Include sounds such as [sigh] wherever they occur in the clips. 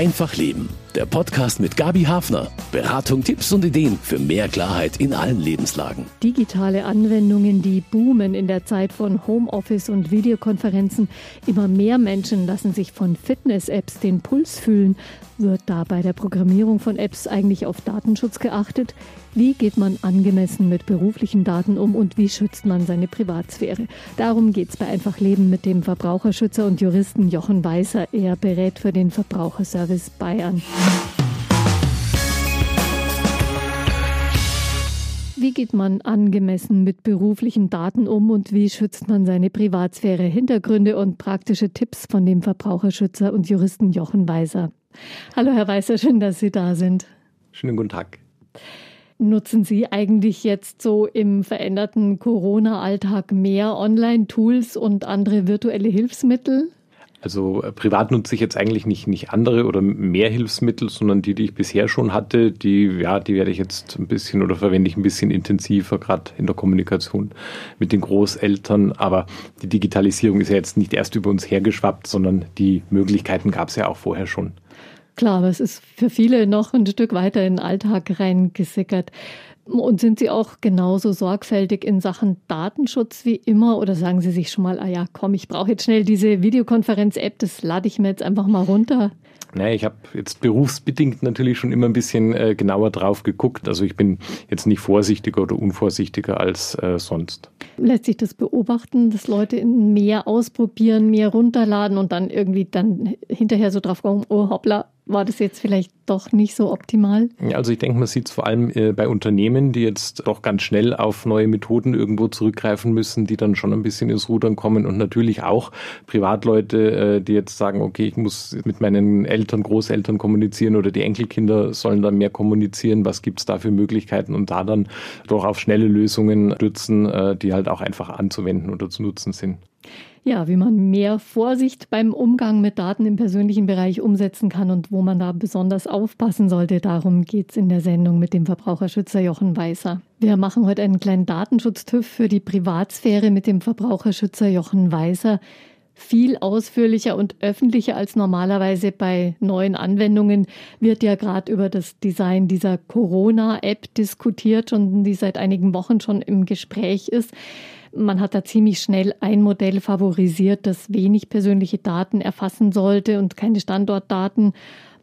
Einfach Leben. Der Podcast mit Gabi Hafner. Beratung, Tipps und Ideen für mehr Klarheit in allen Lebenslagen. Digitale Anwendungen, die boomen in der Zeit von Homeoffice und Videokonferenzen. Immer mehr Menschen lassen sich von Fitness-Apps den Puls fühlen. Wird da bei der Programmierung von Apps eigentlich auf Datenschutz geachtet? Wie geht man angemessen mit beruflichen Daten um und wie schützt man seine Privatsphäre? Darum geht es bei Einfach Leben mit dem Verbraucherschützer und Juristen Jochen Weißer. Er berät für den Verbraucherservice Bayern. Wie geht man angemessen mit beruflichen Daten um und wie schützt man seine Privatsphäre? Hintergründe und praktische Tipps von dem Verbraucherschützer und Juristen Jochen Weißer. Hallo Herr Weißer, schön, dass Sie da sind. Schönen guten Tag. Nutzen Sie eigentlich jetzt so im veränderten Corona-Alltag mehr Online-Tools und andere virtuelle Hilfsmittel? Also äh, privat nutze ich jetzt eigentlich nicht, nicht andere oder mehr Hilfsmittel, sondern die, die ich bisher schon hatte, die, ja, die werde ich jetzt ein bisschen oder verwende ich ein bisschen intensiver, gerade in der Kommunikation mit den Großeltern. Aber die Digitalisierung ist ja jetzt nicht erst über uns hergeschwappt, sondern die Möglichkeiten gab es ja auch vorher schon. Klar, aber es ist für viele noch ein Stück weiter in den Alltag reingesickert. Und sind Sie auch genauso sorgfältig in Sachen Datenschutz wie immer oder sagen Sie sich schon mal, ah ja, komm, ich brauche jetzt schnell diese Videokonferenz-App, das lade ich mir jetzt einfach mal runter? Naja, ich habe jetzt berufsbedingt natürlich schon immer ein bisschen äh, genauer drauf geguckt. Also ich bin jetzt nicht vorsichtiger oder unvorsichtiger als äh, sonst. Lässt sich das beobachten, dass Leute mehr ausprobieren, mehr runterladen und dann irgendwie dann hinterher so drauf kommen, oh hoppla, war das jetzt vielleicht doch nicht so optimal? Also ich denke, man sieht es vor allem äh, bei Unternehmen, die jetzt doch ganz schnell auf neue Methoden irgendwo zurückgreifen müssen, die dann schon ein bisschen ins Rudern kommen und natürlich auch Privatleute, äh, die jetzt sagen, okay, ich muss mit meinen Eltern, Großeltern kommunizieren oder die Enkelkinder sollen dann mehr kommunizieren. Was gibt es da für Möglichkeiten und da dann doch auf schnelle Lösungen stützen, äh, die halt auch einfach anzuwenden oder zu nutzen sind ja, wie man mehr Vorsicht beim Umgang mit Daten im persönlichen Bereich umsetzen kann und wo man da besonders aufpassen sollte. Darum geht es in der Sendung mit dem Verbraucherschützer Jochen Weißer. Wir machen heute einen kleinen Datenschutz-TÜV für die Privatsphäre mit dem Verbraucherschützer Jochen Weißer. Viel ausführlicher und öffentlicher als normalerweise bei neuen Anwendungen wird ja gerade über das Design dieser Corona-App diskutiert und die seit einigen Wochen schon im Gespräch ist. Man hat da ziemlich schnell ein Modell favorisiert, das wenig persönliche Daten erfassen sollte und keine Standortdaten.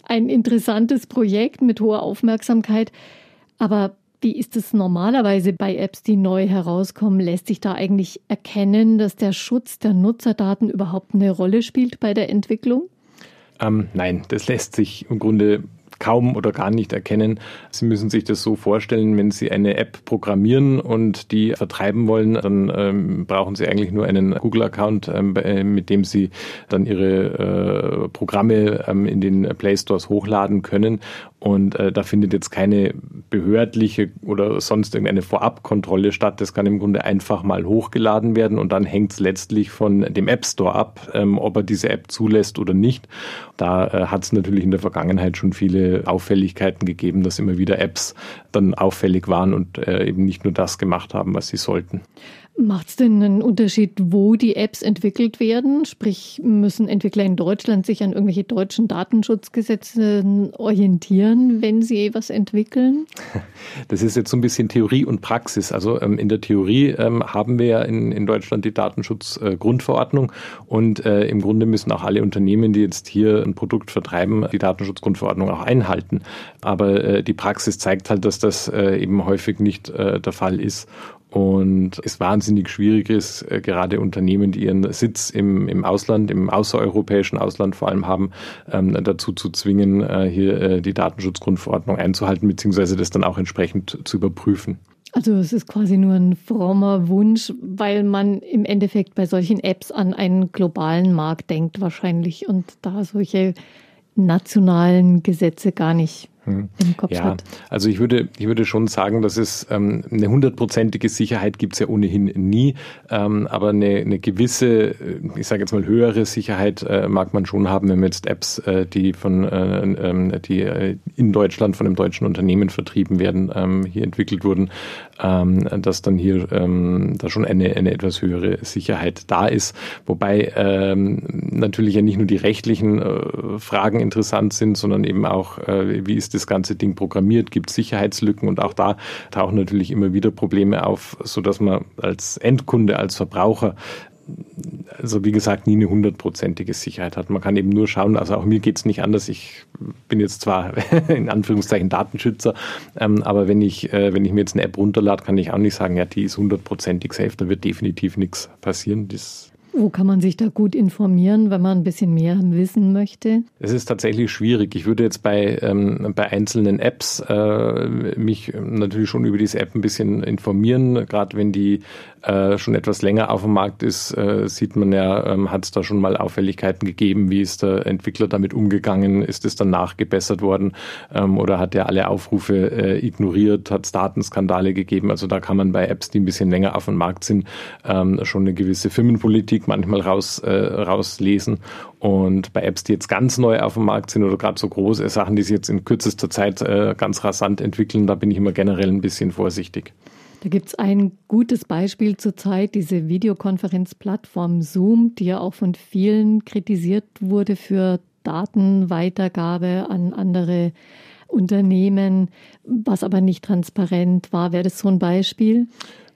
Ein interessantes Projekt mit hoher Aufmerksamkeit. Aber wie ist es normalerweise bei Apps, die neu herauskommen? Lässt sich da eigentlich erkennen, dass der Schutz der Nutzerdaten überhaupt eine Rolle spielt bei der Entwicklung? Ähm, nein, das lässt sich im Grunde kaum oder gar nicht erkennen. Sie müssen sich das so vorstellen, wenn Sie eine App programmieren und die vertreiben wollen, dann ähm, brauchen Sie eigentlich nur einen Google-Account, ähm, äh, mit dem Sie dann Ihre äh, Programme ähm, in den Play Stores hochladen können. Und äh, da findet jetzt keine behördliche oder sonst irgendeine Vorabkontrolle statt. Das kann im Grunde einfach mal hochgeladen werden und dann hängt es letztlich von dem App Store ab, ähm, ob er diese App zulässt oder nicht. Da äh, hat es natürlich in der Vergangenheit schon viele Auffälligkeiten gegeben, dass immer wieder Apps dann auffällig waren und äh, eben nicht nur das gemacht haben, was sie sollten. Macht es denn einen Unterschied, wo die Apps entwickelt werden? Sprich, müssen Entwickler in Deutschland sich an irgendwelche deutschen Datenschutzgesetze orientieren, wenn sie was entwickeln? [laughs] Das ist jetzt so ein bisschen Theorie und Praxis. Also ähm, in der Theorie ähm, haben wir ja in, in Deutschland die Datenschutzgrundverordnung und äh, im Grunde müssen auch alle Unternehmen, die jetzt hier ein Produkt vertreiben, die Datenschutzgrundverordnung auch einhalten. Aber äh, die Praxis zeigt halt, dass das äh, eben häufig nicht äh, der Fall ist und es wahnsinnig schwierig ist, äh, gerade Unternehmen, die ihren Sitz im, im Ausland, im außereuropäischen Ausland vor allem haben, ähm, dazu zu zwingen, äh, hier äh, die Datenschutzgrundverordnung einzuhalten, beziehungsweise das dann auch entsprechend zu überprüfen. Also es ist quasi nur ein frommer Wunsch, weil man im Endeffekt bei solchen Apps an einen globalen Markt denkt wahrscheinlich und da solche nationalen Gesetze gar nicht hm. im Kopf ja, hat. Also ich würde, ich würde schon sagen, dass es ähm, eine hundertprozentige Sicherheit gibt es ja ohnehin nie, ähm, aber eine, eine gewisse, äh, ich sage jetzt mal höhere Sicherheit äh, mag man schon haben, wenn man jetzt Apps, äh, die von äh, ähm, die äh, in Deutschland von einem deutschen Unternehmen vertrieben werden, ähm, hier entwickelt wurden, ähm, dass dann hier ähm, da schon eine, eine etwas höhere Sicherheit da ist. Wobei natürlich ja nicht nur die rechtlichen äh, Fragen interessant sind, sondern eben auch, wie ist das ganze Ding programmiert, gibt es Sicherheitslücken und auch da tauchen natürlich immer wieder Probleme auf, sodass man als Endkunde, als Verbraucher also wie gesagt, nie eine hundertprozentige Sicherheit hat. Man kann eben nur schauen, also auch mir geht es nicht anders. Ich bin jetzt zwar [laughs] in Anführungszeichen Datenschützer, ähm, aber wenn ich, äh, wenn ich mir jetzt eine App runterlade, kann ich auch nicht sagen, ja, die ist hundertprozentig safe, da wird definitiv nichts passieren. Das wo kann man sich da gut informieren, wenn man ein bisschen mehr wissen möchte? Es ist tatsächlich schwierig. Ich würde jetzt bei, ähm, bei einzelnen Apps äh, mich natürlich schon über diese App ein bisschen informieren. Gerade wenn die äh, schon etwas länger auf dem Markt ist, äh, sieht man ja, ähm, hat es da schon mal Auffälligkeiten gegeben, wie ist der Entwickler damit umgegangen, ist es dann nachgebessert worden ähm, oder hat er alle Aufrufe äh, ignoriert, hat es Datenskandale gegeben. Also da kann man bei Apps, die ein bisschen länger auf dem Markt sind, ähm, schon eine gewisse Firmenpolitik manchmal raus, äh, rauslesen. Und bei Apps, die jetzt ganz neu auf dem Markt sind oder gerade so große Sachen, die sich jetzt in kürzester Zeit äh, ganz rasant entwickeln, da bin ich immer generell ein bisschen vorsichtig. Da gibt es ein gutes Beispiel zurzeit, diese Videokonferenzplattform Zoom, die ja auch von vielen kritisiert wurde für Datenweitergabe an andere Unternehmen, was aber nicht transparent war. Wäre das so ein Beispiel?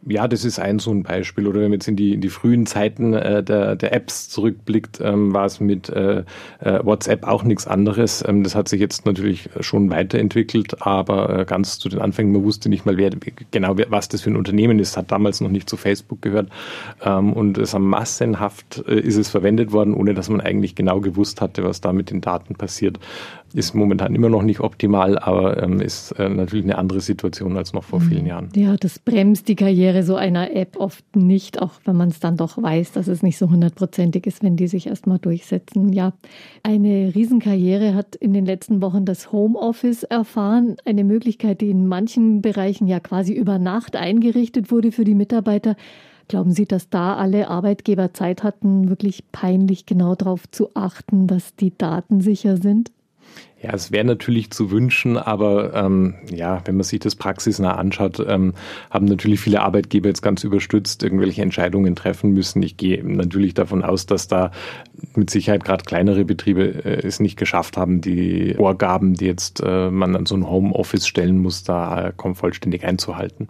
Ja, das ist ein so ein Beispiel. Oder wenn man jetzt in die, in die frühen Zeiten äh, der, der Apps zurückblickt, ähm, war es mit äh, äh, WhatsApp auch nichts anderes. Ähm, das hat sich jetzt natürlich schon weiterentwickelt, aber äh, ganz zu den Anfängen, man wusste nicht mal, wer genau was das für ein Unternehmen ist, hat damals noch nicht zu Facebook gehört. Ähm, und es haben massenhaft äh, ist es verwendet worden, ohne dass man eigentlich genau gewusst hatte, was da mit den Daten passiert. Ist momentan immer noch nicht optimal, aber ähm, ist äh, natürlich eine andere Situation als noch vor mhm. vielen Jahren. Ja, das bremst die Karriere so einer App oft nicht, auch wenn man es dann doch weiß, dass es nicht so hundertprozentig ist, wenn die sich erstmal durchsetzen. Ja, eine Riesenkarriere hat in den letzten Wochen das Homeoffice erfahren. Eine Möglichkeit, die in manchen Bereichen ja quasi über Nacht eingerichtet wurde für die Mitarbeiter. Glauben Sie, dass da alle Arbeitgeber Zeit hatten, wirklich peinlich genau darauf zu achten, dass die Daten sicher sind? Ja, es wäre natürlich zu wünschen, aber ähm, ja, wenn man sich das praxisnah anschaut, ähm, haben natürlich viele Arbeitgeber jetzt ganz überstützt irgendwelche Entscheidungen treffen müssen. Ich gehe natürlich davon aus, dass da mit Sicherheit gerade kleinere Betriebe äh, es nicht geschafft haben, die Vorgaben, die jetzt äh, man an so ein Homeoffice stellen muss, da äh, vollständig einzuhalten.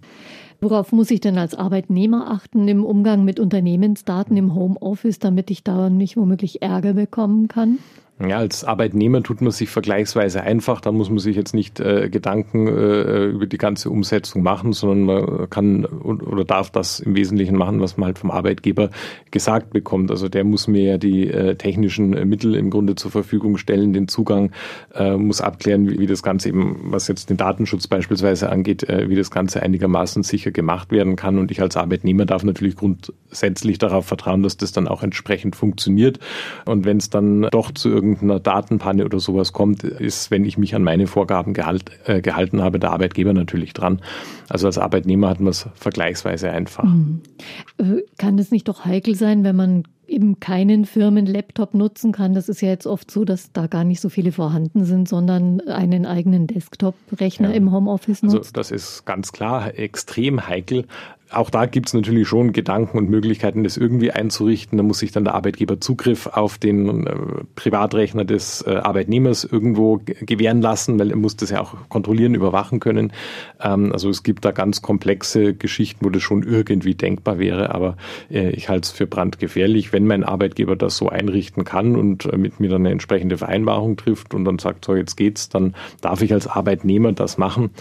Worauf muss ich denn als Arbeitnehmer achten im Umgang mit Unternehmensdaten im Homeoffice, damit ich da nicht womöglich Ärger bekommen kann? Ja, als Arbeitnehmer tut man sich vergleichsweise einfach. Da muss man sich jetzt nicht äh, Gedanken äh, über die ganze Umsetzung machen, sondern man kann oder darf das im Wesentlichen machen, was man halt vom Arbeitgeber gesagt bekommt. Also der muss mir ja die äh, technischen Mittel im Grunde zur Verfügung stellen, den Zugang, äh, muss abklären, wie, wie, das Ganze eben, was jetzt den Datenschutz beispielsweise angeht, äh, wie das Ganze einigermaßen sicher gemacht werden kann. Und ich als Arbeitnehmer darf natürlich grundsätzlich darauf vertrauen, dass das dann auch entsprechend funktioniert. Und wenn es dann doch zu irgendeinem irgendeiner Datenpanne oder sowas kommt, ist, wenn ich mich an meine Vorgaben gehalt, äh, gehalten habe, der Arbeitgeber natürlich dran. Also als Arbeitnehmer hat man es vergleichsweise einfach. Mhm. Äh, kann es nicht doch heikel sein, wenn man eben keinen Firmen-Laptop nutzen kann. Das ist ja jetzt oft so, dass da gar nicht so viele vorhanden sind, sondern einen eigenen Desktop-Rechner ja. im Homeoffice nutzt. Also das ist ganz klar extrem heikel auch da gibt es natürlich schon Gedanken und Möglichkeiten, das irgendwie einzurichten. Da muss sich dann der Arbeitgeber Zugriff auf den äh, Privatrechner des äh, Arbeitnehmers irgendwo gewähren lassen, weil er muss das ja auch kontrollieren, überwachen können. Ähm, also es gibt da ganz komplexe Geschichten, wo das schon irgendwie denkbar wäre, aber äh, ich halte es für brandgefährlich, wenn mein Arbeitgeber das so einrichten kann und äh, mit mir dann eine entsprechende Vereinbarung trifft und dann sagt, so jetzt geht's, dann darf ich als Arbeitnehmer das machen.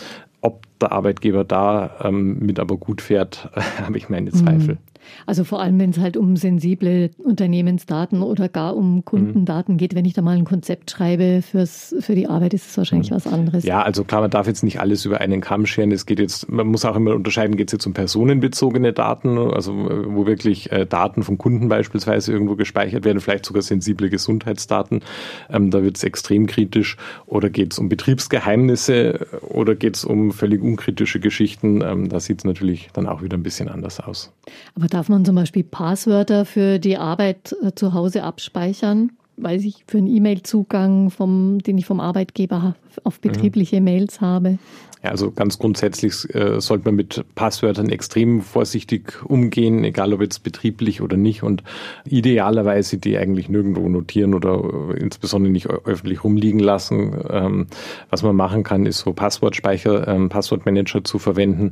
Ob der Arbeitgeber da ähm, mit aber gut fährt, [laughs] habe ich meine Zweifel. Also vor allem, wenn es halt um sensible Unternehmensdaten oder gar um Kundendaten geht. Wenn ich da mal ein Konzept schreibe fürs, für die Arbeit, ist es wahrscheinlich mhm. was anderes. Ja, also klar, man darf jetzt nicht alles über einen Kamm scheren. Es geht jetzt, man muss auch immer unterscheiden, geht es jetzt um personenbezogene Daten, also wo wirklich äh, Daten von Kunden beispielsweise irgendwo gespeichert werden, vielleicht sogar sensible Gesundheitsdaten. Ähm, da wird es extrem kritisch. Oder geht es um Betriebsgeheimnisse oder geht es um völlig unkritische Geschichten? Ähm, da sieht es natürlich dann auch wieder ein bisschen anders aus. Aber darf man zum Beispiel Passwörter für die Arbeit äh, zu Hause abspeichern? Weiß ich, für einen E-Mail-Zugang, den ich vom Arbeitgeber auf mhm. betriebliche mhm. Mails habe? Ja, also ganz grundsätzlich äh, sollte man mit Passwörtern extrem vorsichtig umgehen, egal ob jetzt betrieblich oder nicht und idealerweise die eigentlich nirgendwo notieren oder äh, insbesondere nicht öffentlich rumliegen lassen. Ähm, was man machen kann, ist so Passwortspeicher, ähm, Passwortmanager zu verwenden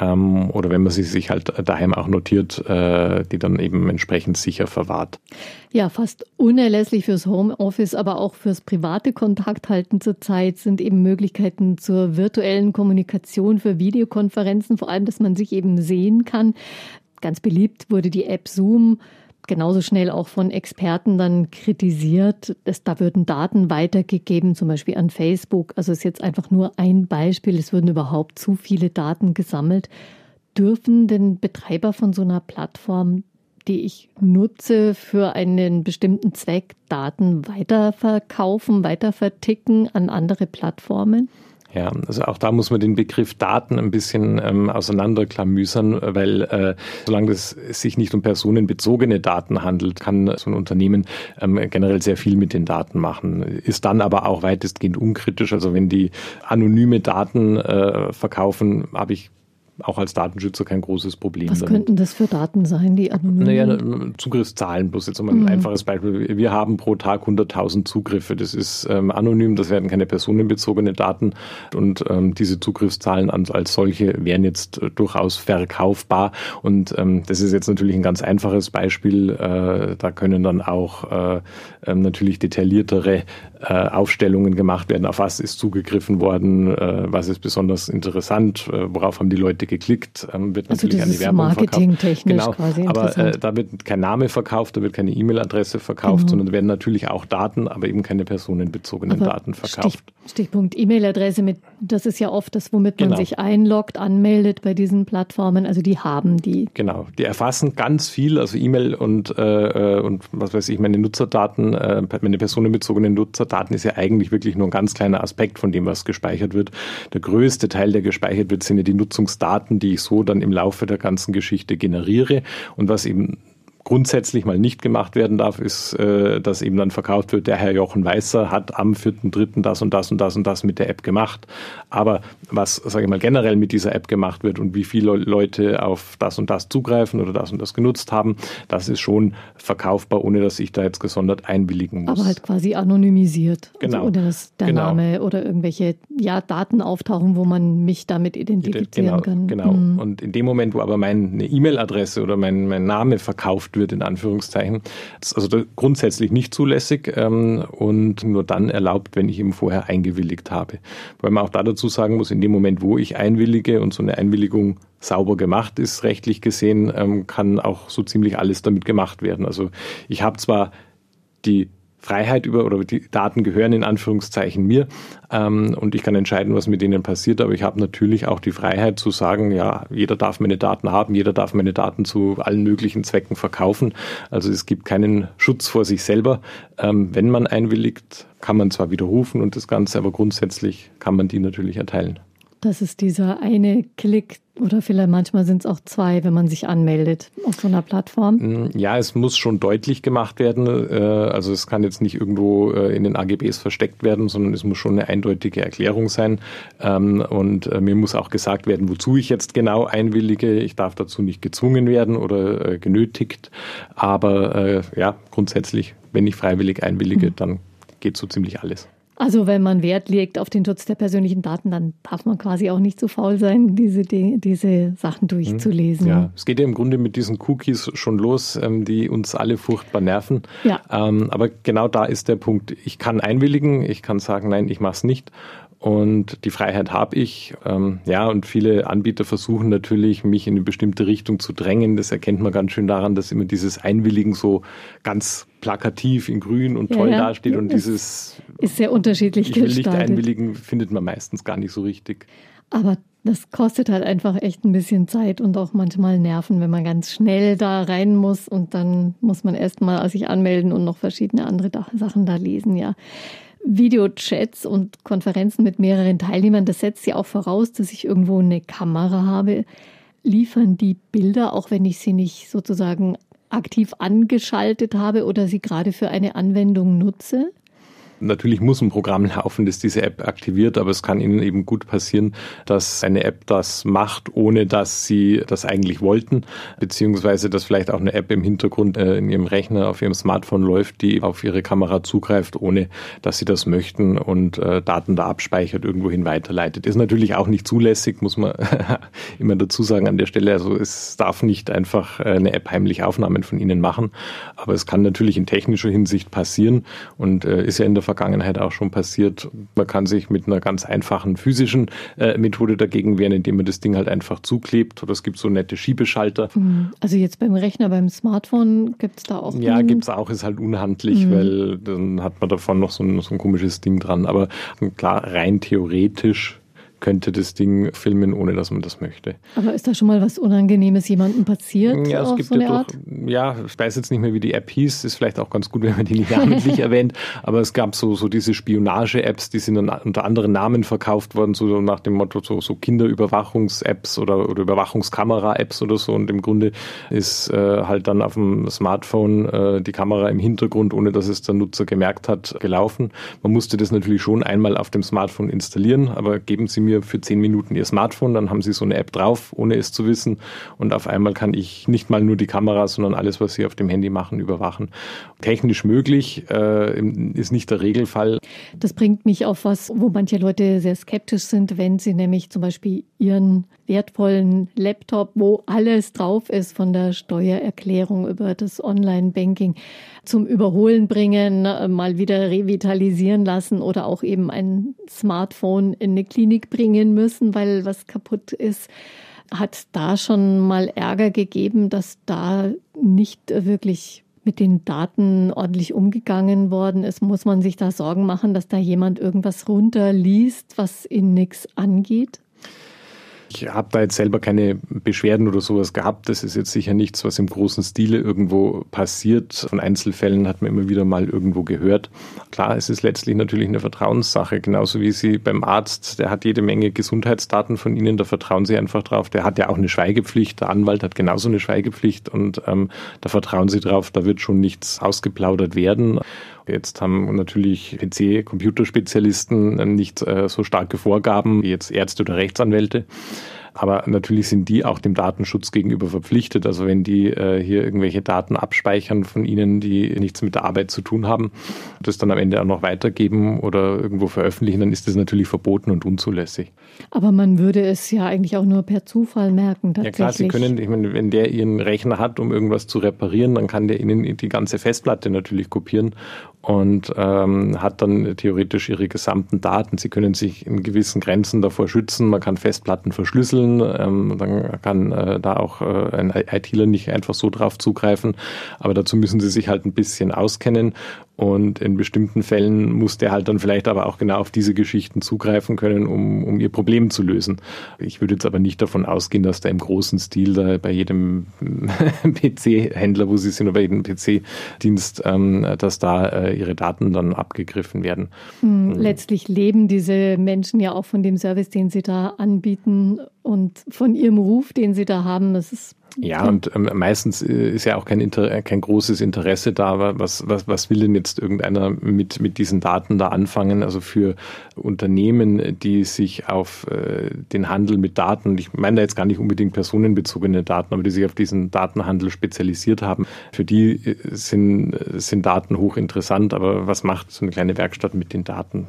ähm, oder wenn man sie sich halt daheim auch notiert, äh, die dann eben entsprechend sicher verwahrt. Ja, fast unerlässlich fürs Homeoffice, aber auch fürs private Kontakthalten zurzeit sind eben Möglichkeiten zur virtuellen Kommunikation für Videokonferenzen, vor allem, dass man sich eben sehen kann. Ganz beliebt wurde die App Zoom genauso schnell auch von Experten dann kritisiert, dass da würden Daten weitergegeben, zum Beispiel an Facebook. Also ist jetzt einfach nur ein Beispiel. Es würden überhaupt zu viele Daten gesammelt. Dürfen denn Betreiber von so einer Plattform die ich nutze für einen bestimmten Zweck, Daten weiterverkaufen, weiterverticken an andere Plattformen? Ja, also auch da muss man den Begriff Daten ein bisschen ähm, auseinanderklamüsern, weil äh, solange es sich nicht um personenbezogene Daten handelt, kann so ein Unternehmen ähm, generell sehr viel mit den Daten machen. Ist dann aber auch weitestgehend unkritisch. Also wenn die anonyme Daten äh, verkaufen, habe ich auch als Datenschützer kein großes Problem. Was damit. könnten das für Daten sein, die anonym Naja, Zugriffszahlen, bloß jetzt mal ein mhm. einfaches Beispiel. Wir haben pro Tag 100.000 Zugriffe. Das ist ähm, anonym, das werden keine personenbezogene Daten. Und ähm, diese Zugriffszahlen als, als solche wären jetzt äh, durchaus verkaufbar. Und ähm, das ist jetzt natürlich ein ganz einfaches Beispiel. Äh, da können dann auch äh, ähm, natürlich detailliertere Aufstellungen gemacht werden. Auf was ist zugegriffen worden? Äh, was ist besonders interessant? Äh, worauf haben die Leute geklickt, ähm, wird also natürlich an die Werbung marketingtechnisch genau, quasi aber äh, da wird kein Name verkauft, da wird keine E-Mail-Adresse verkauft, genau. sondern werden natürlich auch Daten, aber eben keine personenbezogenen aber Daten verkauft. Stich, Stichpunkt E-Mail-Adresse, mit das ist ja oft das, womit man genau. sich einloggt, anmeldet bei diesen Plattformen. Also die haben die. Genau, die erfassen ganz viel, also E-Mail und, äh, äh und was weiß ich, meine Nutzerdaten, äh, meine personenbezogenen Nutzerdaten ist ja eigentlich wirklich nur ein ganz kleiner Aspekt von dem, was gespeichert wird. Der größte Teil, der gespeichert wird, sind ja die Nutzungsdaten Daten, die ich so dann im Laufe der ganzen Geschichte generiere. Und was eben grundsätzlich mal nicht gemacht werden darf, ist, äh, dass eben dann verkauft wird, der Herr Jochen Weißer hat am 4.3. das und das und das und das mit der App gemacht. Aber was, sage ich mal, generell mit dieser App gemacht wird und wie viele Leute auf das und das zugreifen oder das und das genutzt haben, das ist schon verkaufbar, ohne dass ich da jetzt gesondert einwilligen muss. Aber halt quasi anonymisiert. Also genau. Also ohne dass der genau. Name oder irgendwelche ja, Daten auftauchen, wo man mich damit identifizieren genau, kann. Genau. Mhm. Und in dem Moment, wo aber meine E-Mail-Adresse oder mein, mein Name verkauft wird, in Anführungszeichen. Das ist also grundsätzlich nicht zulässig ähm, und nur dann erlaubt, wenn ich eben vorher eingewilligt habe. Weil man auch da dazu sagen muss, in dem Moment, wo ich einwillige und so eine Einwilligung sauber gemacht ist, rechtlich gesehen, ähm, kann auch so ziemlich alles damit gemacht werden. Also ich habe zwar die Freiheit über oder die Daten gehören in Anführungszeichen mir ähm, und ich kann entscheiden, was mit denen passiert. Aber ich habe natürlich auch die Freiheit zu sagen, ja, jeder darf meine Daten haben, jeder darf meine Daten zu allen möglichen Zwecken verkaufen. Also es gibt keinen Schutz vor sich selber. Ähm, wenn man einwilligt, kann man zwar widerrufen und das Ganze, aber grundsätzlich kann man die natürlich erteilen. Das ist dieser eine Klick oder vielleicht manchmal sind es auch zwei, wenn man sich anmeldet auf so einer Plattform. Mm, ja, es muss schon deutlich gemacht werden. Äh, also es kann jetzt nicht irgendwo äh, in den AGBs versteckt werden, sondern es muss schon eine eindeutige Erklärung sein. Ähm, und äh, mir muss auch gesagt werden, wozu ich jetzt genau einwillige. Ich darf dazu nicht gezwungen werden oder genötigt. Aber ja, grundsätzlich, wenn ich freiwillig einwillige, mhm. dann geht so ziemlich alles. Also wenn man Wert legt auf den Schutz der persönlichen Daten, dann darf man quasi auch nicht zu faul sein, diese, diese Sachen durchzulesen. Ja, es geht ja im Grunde mit diesen Cookies schon los, ähm, die uns alle furchtbar nerven. Ja. Ähm, aber genau da ist der Punkt. Ich kann einwilligen, ich kann sagen, nein, ich mache es nicht. Und die Freiheit habe ich. Ähm, ja, und viele Anbieter versuchen natürlich, mich in eine bestimmte Richtung zu drängen. Das erkennt man ganz schön daran, dass immer dieses Einwilligen so ganz plakativ in grün und toll ja, ja. dasteht und dieses ist sehr unterschiedlich ich will nicht einwilligen findet man meistens gar nicht so richtig. Aber das kostet halt einfach echt ein bisschen Zeit und auch manchmal Nerven, wenn man ganz schnell da rein muss und dann muss man erst mal sich anmelden und noch verschiedene andere Sachen da lesen, ja. Videochats und Konferenzen mit mehreren Teilnehmern, das setzt ja auch voraus, dass ich irgendwo eine Kamera habe. Liefern die Bilder, auch wenn ich sie nicht sozusagen aktiv angeschaltet habe oder sie gerade für eine Anwendung nutze? Natürlich muss ein Programm [laughs] laufen, das diese App aktiviert, aber es kann Ihnen eben gut passieren, dass eine App das macht, ohne dass Sie das eigentlich wollten, beziehungsweise dass vielleicht auch eine App im Hintergrund äh, in Ihrem Rechner, auf Ihrem Smartphone läuft, die auf Ihre Kamera zugreift, ohne dass Sie das möchten und äh, Daten da abspeichert, irgendwohin weiterleitet. Ist natürlich auch nicht zulässig, muss man [laughs] immer dazu sagen an der Stelle. Also es darf nicht einfach äh, eine App heimlich Aufnahmen von Ihnen machen, aber es kann natürlich in technischer Hinsicht passieren und ist ja in der Vergangenheit auch schon passiert. Man kann sich mit einer ganz einfachen physischen äh, Methode dagegen wehren, indem man das Ding halt einfach zuklebt. Oder es gibt so nette Schiebeschalter. Mhm. Also jetzt beim Rechner, beim Smartphone gibt es da auch. Ja, gibt es auch, ist halt unhandlich, mhm. weil dann hat man davon noch so ein, so ein komisches Ding dran. Aber klar, rein theoretisch könnte das Ding filmen, ohne dass man das möchte. Aber ist da schon mal was Unangenehmes jemandem passiert? Ja, es gibt so ja doch, ja, ich weiß jetzt nicht mehr, wie die App hieß, ist vielleicht auch ganz gut, wenn man die nicht [laughs] namentlich erwähnt, aber es gab so, so diese Spionage-Apps, die sind dann unter anderen Namen verkauft worden, so nach dem Motto so, so Kinderüberwachungs-Apps oder, oder Überwachungskamera-Apps oder so und im Grunde ist äh, halt dann auf dem Smartphone äh, die Kamera im Hintergrund, ohne dass es der Nutzer gemerkt hat, gelaufen. Man musste das natürlich schon einmal auf dem Smartphone installieren, aber geben Sie mir mir für zehn Minuten ihr Smartphone, dann haben sie so eine App drauf, ohne es zu wissen. Und auf einmal kann ich nicht mal nur die Kamera, sondern alles, was sie auf dem Handy machen, überwachen. Technisch möglich, äh, ist nicht der Regelfall. Das bringt mich auf was, wo manche Leute sehr skeptisch sind, wenn sie nämlich zum Beispiel ihren wertvollen Laptop, wo alles drauf ist, von der Steuererklärung über das Online-Banking zum Überholen bringen, mal wieder revitalisieren lassen oder auch eben ein Smartphone in eine Klinik bringen müssen, weil was kaputt ist. Hat da schon mal Ärger gegeben, dass da nicht wirklich mit den Daten ordentlich umgegangen worden ist? Muss man sich da Sorgen machen, dass da jemand irgendwas runterliest, was ihn nichts angeht? Ich habe da jetzt selber keine Beschwerden oder sowas gehabt. Das ist jetzt sicher nichts, was im großen Stile irgendwo passiert. Von Einzelfällen hat man immer wieder mal irgendwo gehört. Klar, es ist letztlich natürlich eine Vertrauenssache, genauso wie Sie beim Arzt, der hat jede Menge Gesundheitsdaten von Ihnen, da vertrauen Sie einfach drauf. Der hat ja auch eine Schweigepflicht, der Anwalt hat genauso eine Schweigepflicht und ähm, da vertrauen Sie drauf, da wird schon nichts ausgeplaudert werden. Jetzt haben natürlich PC-Computerspezialisten nicht äh, so starke Vorgaben wie jetzt Ärzte oder Rechtsanwälte. Aber natürlich sind die auch dem Datenschutz gegenüber verpflichtet. Also wenn die äh, hier irgendwelche Daten abspeichern von ihnen, die nichts mit der Arbeit zu tun haben, das dann am Ende auch noch weitergeben oder irgendwo veröffentlichen, dann ist das natürlich verboten und unzulässig. Aber man würde es ja eigentlich auch nur per Zufall merken. Ja klar, Sie können, ich meine, wenn der Ihren Rechner hat, um irgendwas zu reparieren, dann kann der Ihnen die ganze Festplatte natürlich kopieren und ähm, hat dann theoretisch ihre gesamten Daten. Sie können sich in gewissen Grenzen davor schützen. Man kann Festplatten verschlüsseln. Ähm, dann kann äh, da auch äh, ein ITler nicht einfach so drauf zugreifen. Aber dazu müssen Sie sich halt ein bisschen auskennen. Und in bestimmten Fällen muss der halt dann vielleicht aber auch genau auf diese Geschichten zugreifen können, um, um ihr Problem zu lösen. Ich würde jetzt aber nicht davon ausgehen, dass da im großen Stil da bei jedem [laughs] PC-Händler, wo sie sind, oder bei jedem PC-Dienst, ähm, dass da äh, ihre Daten dann abgegriffen werden. Hm, letztlich leben diese Menschen ja auch von dem Service, den sie da anbieten und von ihrem Ruf, den sie da haben. Das ist ja, und ähm, meistens äh, ist ja auch kein, Inter kein großes Interesse da. Was, was, was will denn jetzt irgendeiner mit, mit diesen Daten da anfangen? Also für Unternehmen, die sich auf äh, den Handel mit Daten, ich meine da jetzt gar nicht unbedingt personenbezogene Daten, aber die sich auf diesen Datenhandel spezialisiert haben, für die äh, sind, sind Daten hochinteressant. Aber was macht so eine kleine Werkstatt mit den Daten?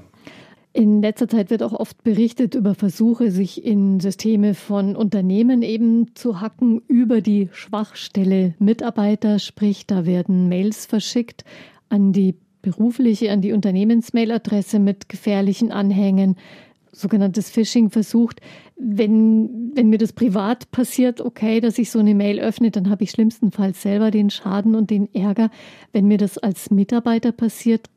In letzter Zeit wird auch oft berichtet über Versuche, sich in Systeme von Unternehmen eben zu hacken über die Schwachstelle Mitarbeiter, sprich da werden Mails verschickt an die berufliche, an die Unternehmensmailadresse mit gefährlichen Anhängen. sogenanntes Phishing versucht. Wenn, wenn mir das privat passiert, okay, dass ich so eine Mail öffne, dann habe ich schlimmstenfalls selber den Schaden und den Ärger. Wenn mir das als Mitarbeiter passiert,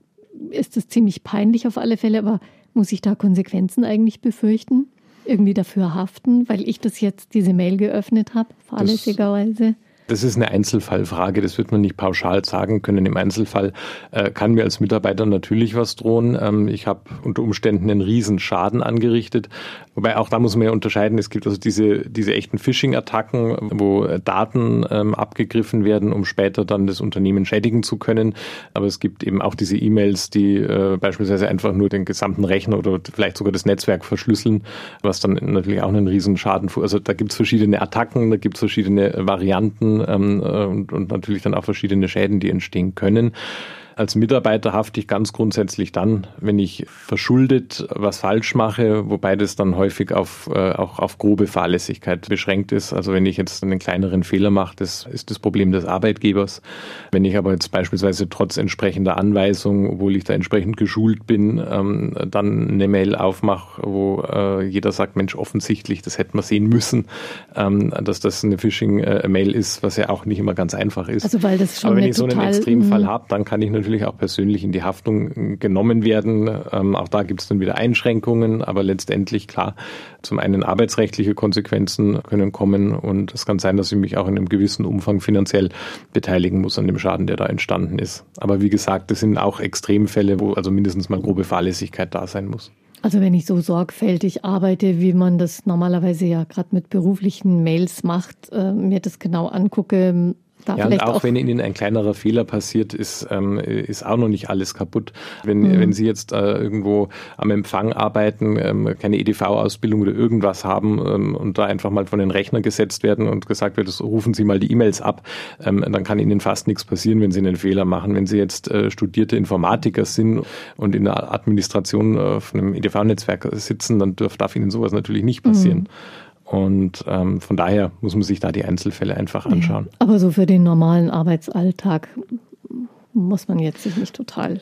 ist es ziemlich peinlich auf alle Fälle, aber muss ich da Konsequenzen eigentlich befürchten? Irgendwie dafür haften, weil ich das jetzt diese Mail geöffnet habe, fahrlässigerweise? Das ist eine Einzelfallfrage, das wird man nicht pauschal sagen können. Im Einzelfall äh, kann mir als Mitarbeiter natürlich was drohen. Ähm, ich habe unter Umständen einen riesen Schaden angerichtet. Wobei auch da muss man ja unterscheiden, es gibt also diese, diese echten Phishing-Attacken, wo Daten ähm, abgegriffen werden, um später dann das Unternehmen schädigen zu können. Aber es gibt eben auch diese E-Mails, die äh, beispielsweise einfach nur den gesamten Rechner oder vielleicht sogar das Netzwerk verschlüsseln, was dann natürlich auch einen riesen Schaden, also da gibt es verschiedene Attacken, da gibt es verschiedene Varianten ähm, äh, und, und natürlich dann auch verschiedene Schäden, die entstehen können. Als Mitarbeiter hafte ich ganz grundsätzlich dann, wenn ich verschuldet was falsch mache, wobei das dann häufig auf, äh, auch auf grobe Fahrlässigkeit beschränkt ist. Also wenn ich jetzt einen kleineren Fehler mache, das ist das Problem des Arbeitgebers. Wenn ich aber jetzt beispielsweise trotz entsprechender Anweisung, obwohl ich da entsprechend geschult bin, ähm, dann eine Mail aufmache, wo äh, jeder sagt, Mensch, offensichtlich, das hätte man sehen müssen, ähm, dass das eine Phishing-Mail ist, was ja auch nicht immer ganz einfach ist. Also weil das schon aber wenn ich so einen Extremfall mhm. habe, dann kann ich natürlich natürlich auch persönlich in die Haftung genommen werden. Ähm, auch da gibt es dann wieder Einschränkungen, aber letztendlich klar, zum einen arbeitsrechtliche Konsequenzen können kommen und es kann sein, dass ich mich auch in einem gewissen Umfang finanziell beteiligen muss an dem Schaden, der da entstanden ist. Aber wie gesagt, das sind auch Extremfälle, wo also mindestens mal grobe Fahrlässigkeit da sein muss. Also wenn ich so sorgfältig arbeite, wie man das normalerweise ja gerade mit beruflichen Mails macht, äh, mir das genau angucke, da ja, und auch, auch, wenn Ihnen ein kleinerer Fehler passiert, ist, ähm, ist auch noch nicht alles kaputt. Wenn, mhm. wenn Sie jetzt äh, irgendwo am Empfang arbeiten, ähm, keine EDV-Ausbildung oder irgendwas haben ähm, und da einfach mal von den Rechner gesetzt werden und gesagt wird, rufen Sie mal die E-Mails ab, ähm, dann kann Ihnen fast nichts passieren, wenn Sie einen Fehler machen. Wenn Sie jetzt äh, studierte Informatiker sind und in der Administration auf einem EDV-Netzwerk sitzen, dann darf, darf Ihnen sowas natürlich nicht passieren. Mhm. Und ähm, von daher muss man sich da die Einzelfälle einfach anschauen. Aber so für den normalen Arbeitsalltag muss man jetzt sich nicht total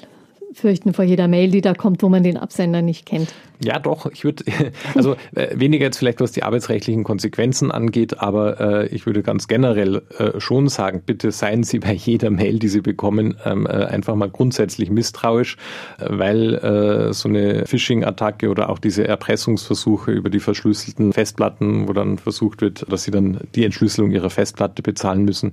fürchten vor jeder Mail, die da kommt, wo man den Absender nicht kennt. Ja, doch. Ich würde, [laughs] also äh, weniger jetzt vielleicht, was die arbeitsrechtlichen Konsequenzen angeht, aber äh, ich würde ganz generell äh, schon sagen, bitte seien Sie bei jeder Mail, die Sie bekommen, ähm, äh, einfach mal grundsätzlich misstrauisch, äh, weil äh, so eine Phishing-Attacke oder auch diese Erpressungsversuche über die verschlüsselten Festplatten, wo dann versucht wird, dass Sie dann die Entschlüsselung Ihrer Festplatte bezahlen müssen,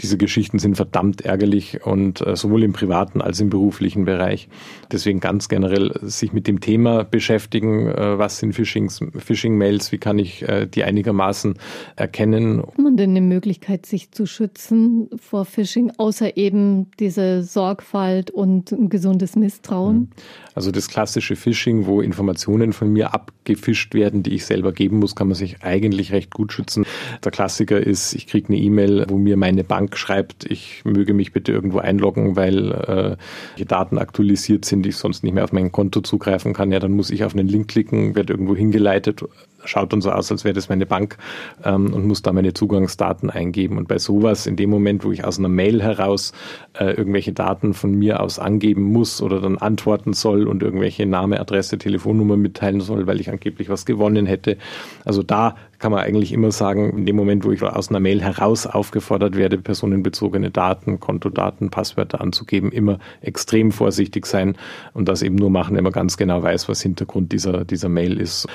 diese Geschichten sind verdammt ärgerlich und äh, sowohl im privaten als im beruflichen Bereich. Deswegen ganz generell sich mit dem Thema beschäftigen, äh, was sind Phishing-Mails, wie kann ich äh, die einigermaßen erkennen. Hat man denn eine Möglichkeit, sich zu schützen vor Phishing, außer eben diese Sorgfalt und ein gesundes Misstrauen? Mhm. Also das klassische Phishing, wo Informationen von mir abgefischt werden, die ich selber geben muss, kann man sich eigentlich recht gut schützen. Der Klassiker ist, ich kriege eine E-Mail, wo mir meine Bank schreibt, ich möge mich bitte irgendwo einloggen, weil äh, die Daten aktualisiert sind, ich sonst nicht mehr auf mein Konto zugreifen kann. Ja, dann muss ich auf einen Link klicken, werde irgendwo hingeleitet schaut dann so aus, als wäre das meine Bank ähm, und muss da meine Zugangsdaten eingeben. Und bei sowas, in dem Moment, wo ich aus einer Mail heraus äh, irgendwelche Daten von mir aus angeben muss oder dann antworten soll und irgendwelche Name, Adresse, Telefonnummer mitteilen soll, weil ich angeblich was gewonnen hätte. Also da kann man eigentlich immer sagen, in dem Moment, wo ich aus einer Mail heraus aufgefordert werde, personenbezogene Daten, Kontodaten, Passwörter anzugeben, immer extrem vorsichtig sein und das eben nur machen, wenn man ganz genau weiß, was Hintergrund dieser, dieser Mail ist.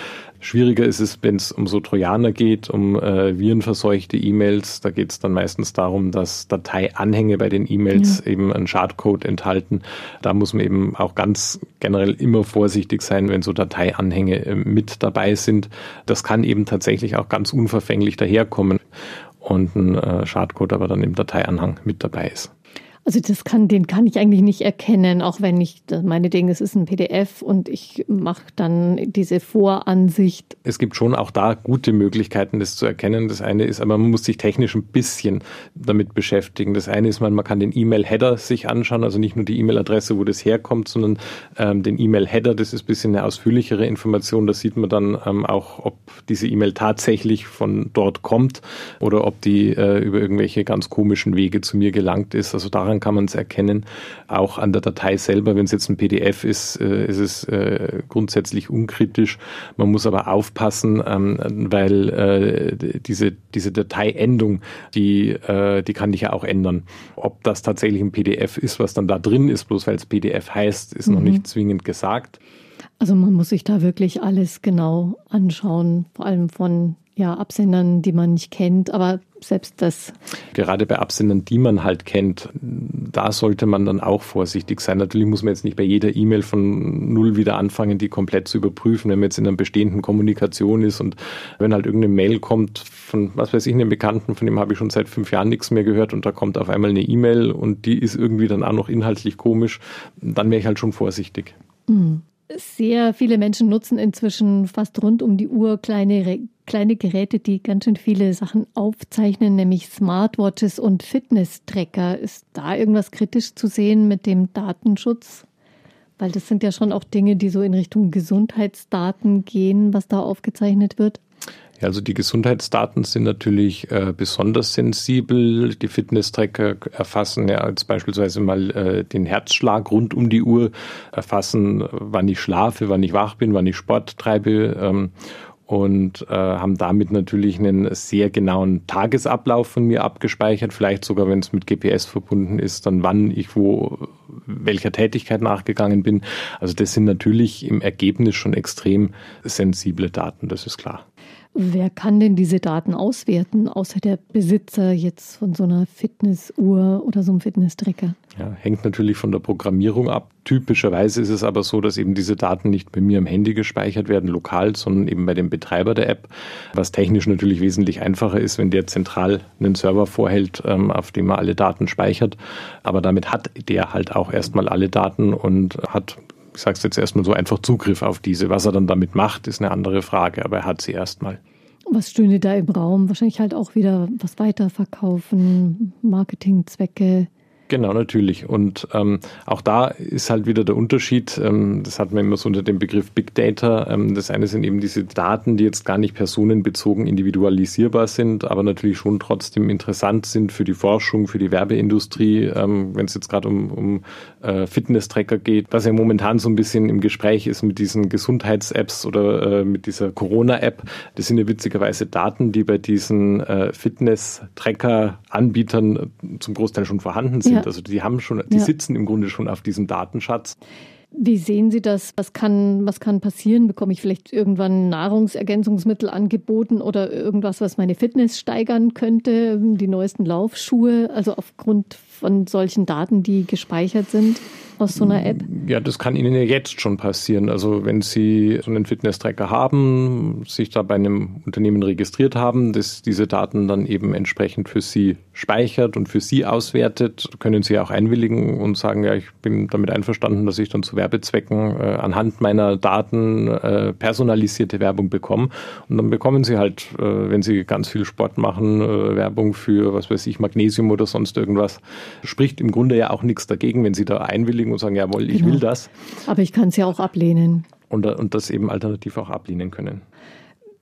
Schwieriger ist es, wenn es um so Trojaner geht, um äh, virenverseuchte E-Mails. Da geht es dann meistens darum, dass Dateianhänge bei den E-Mails ja. eben einen Schadcode enthalten. Da muss man eben auch ganz generell immer vorsichtig sein, wenn so Dateianhänge äh, mit dabei sind. Das kann eben tatsächlich auch ganz unverfänglich daherkommen und ein äh, Schadcode aber dann im Dateianhang mit dabei ist. Also das kann, den kann ich eigentlich nicht erkennen, auch wenn ich meine Dinge, es ist ein PDF und ich mache dann diese Voransicht. Es gibt schon auch da gute Möglichkeiten, das zu erkennen. Das eine ist, aber man muss sich technisch ein bisschen damit beschäftigen. Das eine ist, man, man kann den E-Mail-Header sich anschauen, also nicht nur die E-Mail-Adresse, wo das herkommt, sondern ähm, den E-Mail-Header. Das ist ein bisschen eine ausführlichere Information. Da sieht man dann ähm, auch, ob diese E-Mail tatsächlich von dort kommt oder ob die äh, über irgendwelche ganz komischen Wege zu mir gelangt ist. Also daran daran kann man es erkennen. Auch an der Datei selber, wenn es jetzt ein PDF ist, äh, ist es äh, grundsätzlich unkritisch. Man muss aber aufpassen, ähm, weil äh, diese, diese Dateiendung, die, äh, die kann dich ja auch ändern. Ob das tatsächlich ein PDF ist, was dann da drin ist, bloß weil es PDF heißt, ist mhm. noch nicht zwingend gesagt. Also man muss sich da wirklich alles genau anschauen, vor allem von ja, Absendern, die man nicht kennt, aber selbst das. Gerade bei Absendern, die man halt kennt, da sollte man dann auch vorsichtig sein. Natürlich muss man jetzt nicht bei jeder E-Mail von null wieder anfangen, die komplett zu überprüfen, wenn man jetzt in einer bestehenden Kommunikation ist und wenn halt irgendeine Mail kommt von, was weiß ich, einem Bekannten, von dem habe ich schon seit fünf Jahren nichts mehr gehört und da kommt auf einmal eine E-Mail und die ist irgendwie dann auch noch inhaltlich komisch, dann wäre ich halt schon vorsichtig. Mhm. Sehr viele Menschen nutzen inzwischen fast rund um die Uhr kleine, kleine Geräte, die ganz schön viele Sachen aufzeichnen, nämlich Smartwatches und Fitness-Tracker. Ist da irgendwas kritisch zu sehen mit dem Datenschutz? Weil das sind ja schon auch Dinge, die so in Richtung Gesundheitsdaten gehen, was da aufgezeichnet wird. Also die Gesundheitsdaten sind natürlich äh, besonders sensibel. Die Fitness-Tracker erfassen ja jetzt beispielsweise mal äh, den Herzschlag rund um die Uhr, erfassen, wann ich schlafe, wann ich wach bin, wann ich Sport treibe. Ähm, und äh, haben damit natürlich einen sehr genauen Tagesablauf von mir abgespeichert, vielleicht sogar, wenn es mit GPS verbunden ist, dann wann ich wo welcher Tätigkeit nachgegangen bin. Also das sind natürlich im Ergebnis schon extrem sensible Daten, das ist klar. Wer kann denn diese Daten auswerten, außer der Besitzer jetzt von so einer Fitnessuhr oder so einem Fitnesstracker? Ja, hängt natürlich von der Programmierung ab. Typischerweise ist es aber so, dass eben diese Daten nicht bei mir am Handy gespeichert werden, lokal, sondern eben bei dem Betreiber der App, was technisch natürlich wesentlich einfacher ist, wenn der zentral einen Server vorhält, ähm, auf dem er alle Daten speichert. Aber damit hat der halt auch erstmal alle Daten und hat ich sage es jetzt erstmal so, einfach Zugriff auf diese. Was er dann damit macht, ist eine andere Frage, aber er hat sie erstmal. Was stünde da im Raum? Wahrscheinlich halt auch wieder was weiterverkaufen, Marketingzwecke. Genau, natürlich. Und ähm, auch da ist halt wieder der Unterschied, ähm, das hat man immer so unter dem Begriff Big Data. Ähm, das eine sind eben diese Daten, die jetzt gar nicht personenbezogen individualisierbar sind, aber natürlich schon trotzdem interessant sind für die Forschung, für die Werbeindustrie, ähm, wenn es jetzt gerade um, um äh, Fitness-Tracker geht, was ja momentan so ein bisschen im Gespräch ist mit diesen Gesundheits-Apps oder äh, mit dieser Corona-App. Das sind ja witzigerweise Daten, die bei diesen äh, Fitness-Tracker-Anbietern zum Großteil schon vorhanden sind. Ja. Also die haben schon, die ja. sitzen im Grunde schon auf diesem Datenschatz. Wie sehen Sie das? Was kann, was kann passieren? Bekomme ich vielleicht irgendwann Nahrungsergänzungsmittel angeboten oder irgendwas, was meine Fitness steigern könnte? Die neuesten Laufschuhe? Also aufgrund von solchen Daten, die gespeichert sind? aus so einer App? Ja, das kann Ihnen ja jetzt schon passieren. Also wenn Sie so einen Fitness-Tracker haben, sich da bei einem Unternehmen registriert haben, das diese Daten dann eben entsprechend für Sie speichert und für Sie auswertet, können Sie auch einwilligen und sagen, ja, ich bin damit einverstanden, dass ich dann zu Werbezwecken äh, anhand meiner Daten äh, personalisierte Werbung bekomme. Und dann bekommen Sie halt, äh, wenn Sie ganz viel Sport machen, äh, Werbung für, was weiß ich, Magnesium oder sonst irgendwas. Spricht im Grunde ja auch nichts dagegen, wenn Sie da einwilligen und sagen, jawohl, ich genau. will das. Aber ich kann es ja auch ablehnen. Und, und das eben alternativ auch ablehnen können.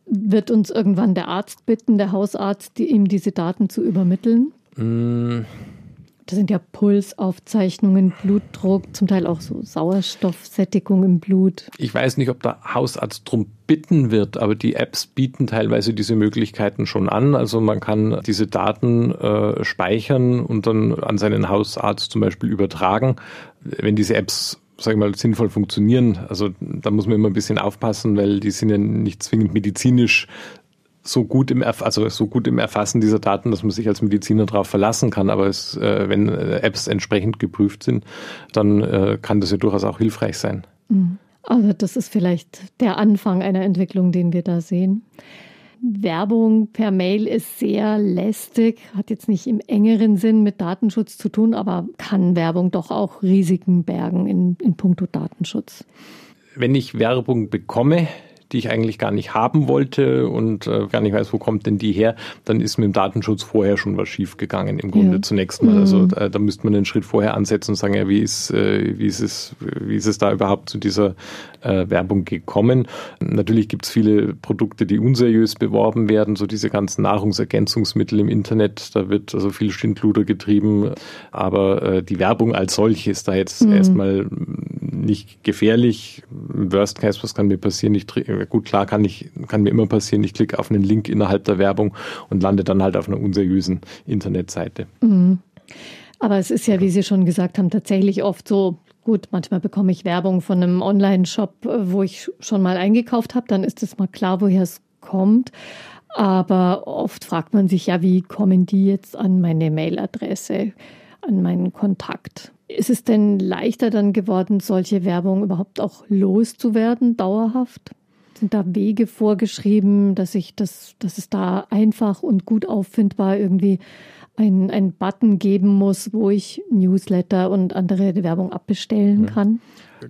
Wird uns irgendwann der Arzt bitten, der Hausarzt, die, ihm diese Daten zu übermitteln? Das sind ja Pulsaufzeichnungen, Blutdruck, zum Teil auch so Sauerstoffsättigung im Blut. Ich weiß nicht, ob der Hausarzt drum bitten wird, aber die Apps bieten teilweise diese Möglichkeiten schon an. Also man kann diese Daten äh, speichern und dann an seinen Hausarzt zum Beispiel übertragen. Wenn diese Apps sag ich mal, sinnvoll funktionieren. Also da muss man immer ein bisschen aufpassen, weil die sind ja nicht zwingend medizinisch so gut im Erf also so gut im Erfassen dieser Daten, dass man sich als Mediziner darauf verlassen kann. Aber es, äh, wenn äh, Apps entsprechend geprüft sind, dann äh, kann das ja durchaus auch hilfreich sein. Mhm. Also das ist vielleicht der Anfang einer Entwicklung, den wir da sehen. Werbung per Mail ist sehr lästig, hat jetzt nicht im engeren Sinn mit Datenschutz zu tun, aber kann Werbung doch auch Risiken bergen in, in puncto Datenschutz. Wenn ich Werbung bekomme, die ich eigentlich gar nicht haben wollte und äh, gar nicht weiß, wo kommt denn die her, dann ist mit dem Datenschutz vorher schon was schiefgegangen im Grunde ja. zunächst mal. Also mhm. Also da müsste man einen Schritt vorher ansetzen und sagen, ja, wie ist, äh, wie ist es, wie ist es da überhaupt zu dieser äh, Werbung gekommen? Natürlich gibt es viele Produkte, die unseriös beworben werden, so diese ganzen Nahrungsergänzungsmittel im Internet, da wird also viel Schindluder getrieben, aber äh, die Werbung als solche ist da jetzt mhm. erstmal nicht gefährlich. Im Worst Case, was kann mir passieren? Ich, gut, klar kann ich, kann mir immer passieren, ich klicke auf einen Link innerhalb der Werbung und lande dann halt auf einer unseriösen Internetseite. Mhm. Aber es ist ja, wie Sie schon gesagt haben, tatsächlich oft so, gut, manchmal bekomme ich Werbung von einem Online-Shop, wo ich schon mal eingekauft habe, dann ist es mal klar, woher es kommt. Aber oft fragt man sich ja, wie kommen die jetzt an meine Mailadresse, an meinen Kontakt? Ist es denn leichter dann geworden, solche Werbung überhaupt auch loszuwerden, dauerhaft? Sind da Wege vorgeschrieben, dass ich das, dass es da einfach und gut auffindbar irgendwie ein, ein Button geben muss, wo ich Newsletter und andere Werbung abbestellen kann?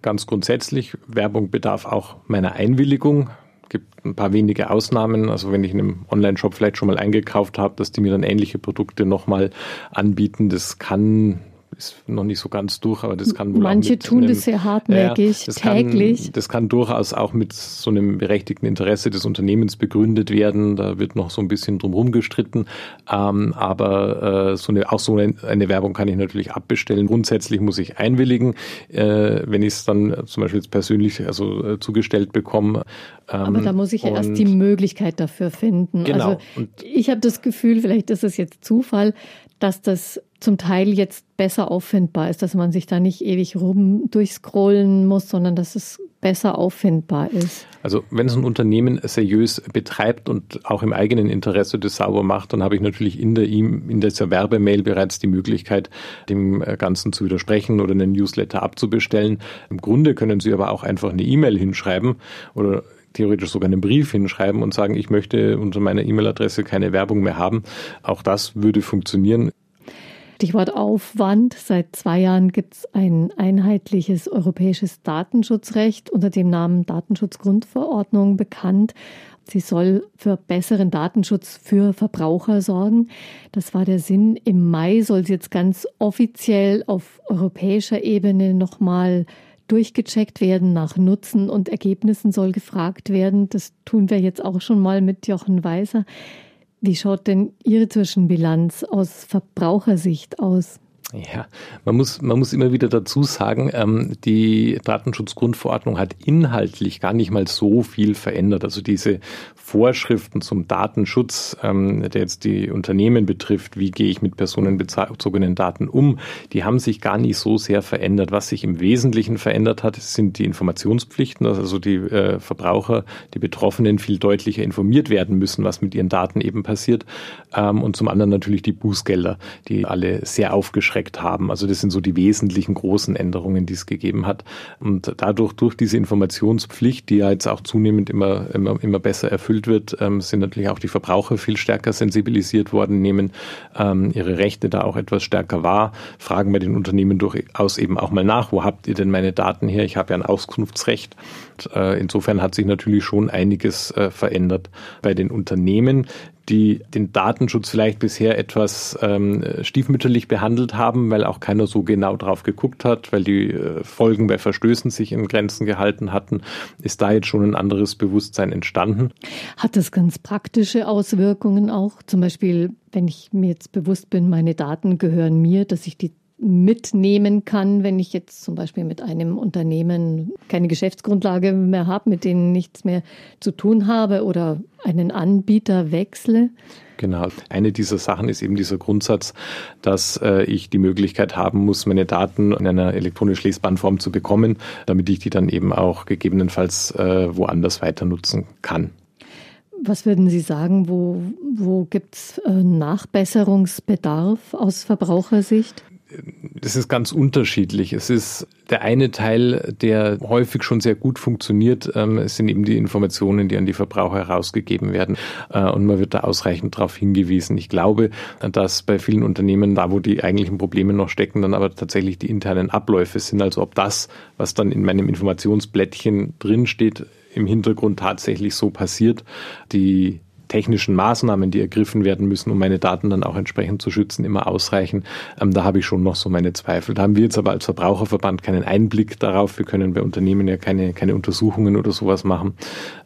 Ganz grundsätzlich, Werbung bedarf auch meiner Einwilligung gibt ein paar wenige Ausnahmen. Also wenn ich in einem Online-Shop vielleicht schon mal eingekauft habe, dass die mir dann ähnliche Produkte nochmal anbieten, das kann ist noch nicht so ganz durch, aber das kann wohl Manche tun einem, das sehr hartnäckig, ja, täglich. Kann, das kann durchaus auch mit so einem berechtigten Interesse des Unternehmens begründet werden. Da wird noch so ein bisschen drumherum gestritten. Ähm, aber äh, so eine, auch so eine, eine, Werbung kann ich natürlich abbestellen. Grundsätzlich muss ich einwilligen, äh, wenn ich es dann zum Beispiel jetzt persönlich also, äh, zugestellt bekomme. Ähm, aber da muss ich ja erst die Möglichkeit dafür finden. Genau. Also ich habe das Gefühl, vielleicht ist es jetzt Zufall, dass das zum Teil jetzt besser auffindbar ist, dass man sich da nicht ewig rum durchscrollen muss, sondern dass es besser auffindbar ist. Also wenn es ein Unternehmen seriös betreibt und auch im eigenen Interesse das sauber macht, dann habe ich natürlich in der in dieser Werbemail bereits die Möglichkeit, dem Ganzen zu widersprechen oder einen Newsletter abzubestellen. Im Grunde können Sie aber auch einfach eine E-Mail hinschreiben oder theoretisch sogar einen Brief hinschreiben und sagen, ich möchte unter meiner E-Mail-Adresse keine Werbung mehr haben. Auch das würde funktionieren. Stichwort Aufwand. Seit zwei Jahren gibt es ein einheitliches europäisches Datenschutzrecht unter dem Namen Datenschutzgrundverordnung bekannt. Sie soll für besseren Datenschutz für Verbraucher sorgen. Das war der Sinn. Im Mai soll sie jetzt ganz offiziell auf europäischer Ebene nochmal durchgecheckt werden. Nach Nutzen und Ergebnissen soll gefragt werden. Das tun wir jetzt auch schon mal mit Jochen Weiser. Wie schaut denn Ihre Zwischenbilanz aus Verbrauchersicht aus? Ja, man muss, man muss immer wieder dazu sagen, ähm, die Datenschutzgrundverordnung hat inhaltlich gar nicht mal so viel verändert. Also diese Vorschriften zum Datenschutz, ähm, der jetzt die Unternehmen betrifft, wie gehe ich mit personenbezogenen Daten um, die haben sich gar nicht so sehr verändert. Was sich im Wesentlichen verändert hat, sind die Informationspflichten, dass also die äh, Verbraucher, die Betroffenen viel deutlicher informiert werden müssen, was mit ihren Daten eben passiert. Ähm, und zum anderen natürlich die Bußgelder, die alle sehr aufgeschreckt haben. Also das sind so die wesentlichen großen Änderungen, die es gegeben hat. Und dadurch, durch diese Informationspflicht, die ja jetzt auch zunehmend immer, immer, immer besser erfüllt wird, ähm, sind natürlich auch die Verbraucher viel stärker sensibilisiert worden, nehmen ähm, ihre Rechte da auch etwas stärker wahr, fragen bei den Unternehmen durchaus eben auch mal nach, wo habt ihr denn meine Daten her? Ich habe ja ein Auskunftsrecht. Äh, insofern hat sich natürlich schon einiges äh, verändert bei den Unternehmen die den Datenschutz vielleicht bisher etwas ähm, stiefmütterlich behandelt haben, weil auch keiner so genau drauf geguckt hat, weil die äh, Folgen bei Verstößen sich in Grenzen gehalten hatten, ist da jetzt schon ein anderes Bewusstsein entstanden. Hat das ganz praktische Auswirkungen auch? Zum Beispiel, wenn ich mir jetzt bewusst bin, meine Daten gehören mir, dass ich die mitnehmen kann, wenn ich jetzt zum Beispiel mit einem Unternehmen keine Geschäftsgrundlage mehr habe, mit denen nichts mehr zu tun habe oder einen Anbieter wechsle? Genau. Eine dieser Sachen ist eben dieser Grundsatz, dass äh, ich die Möglichkeit haben muss, meine Daten in einer elektronisch lesbaren Form zu bekommen, damit ich die dann eben auch gegebenenfalls äh, woanders weiter nutzen kann. Was würden Sie sagen, wo, wo gibt es äh, Nachbesserungsbedarf aus Verbrauchersicht? Das ist ganz unterschiedlich. Es ist der eine Teil, der häufig schon sehr gut funktioniert, ähm, sind eben die Informationen, die an die Verbraucher herausgegeben werden. Äh, und man wird da ausreichend darauf hingewiesen. Ich glaube, dass bei vielen Unternehmen, da wo die eigentlichen Probleme noch stecken, dann aber tatsächlich die internen Abläufe sind. Also ob das, was dann in meinem Informationsblättchen drinsteht, im Hintergrund tatsächlich so passiert. Die technischen Maßnahmen, die ergriffen werden müssen, um meine Daten dann auch entsprechend zu schützen, immer ausreichen. Ähm, da habe ich schon noch so meine Zweifel. Da haben wir jetzt aber als Verbraucherverband keinen Einblick darauf. Wir können bei Unternehmen ja keine, keine Untersuchungen oder sowas machen,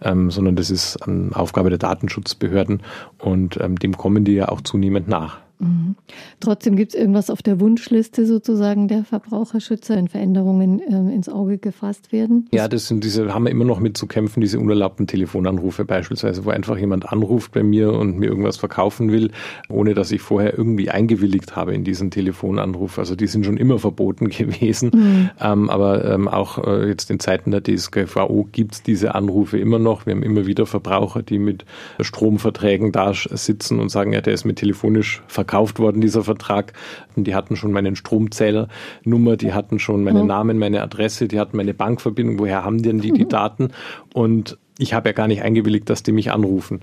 ähm, sondern das ist ähm, Aufgabe der Datenschutzbehörden und ähm, dem kommen die ja auch zunehmend nach. Mhm. Trotzdem gibt es irgendwas auf der Wunschliste sozusagen der Verbraucherschützer, wenn Veränderungen äh, ins Auge gefasst werden? Ja, das sind diese, haben wir immer noch mit zu kämpfen, diese unerlaubten Telefonanrufe beispielsweise, wo einfach jemand anruft bei mir und mir irgendwas verkaufen will, ohne dass ich vorher irgendwie eingewilligt habe in diesen Telefonanruf. Also die sind schon immer verboten [laughs] gewesen. Mhm. Ähm, aber ähm, auch äh, jetzt in Zeiten der DSGVO gibt es diese Anrufe immer noch. Wir haben immer wieder Verbraucher, die mit Stromverträgen da sitzen und sagen, ja, der ist mir telefonisch verkauft verkauft worden, dieser Vertrag. Und die hatten schon meinen Stromzählernummer, die hatten schon meinen mhm. Namen, meine Adresse, die hatten meine Bankverbindung. Woher haben denn die die mhm. Daten? Und ich habe ja gar nicht eingewilligt, dass die mich anrufen.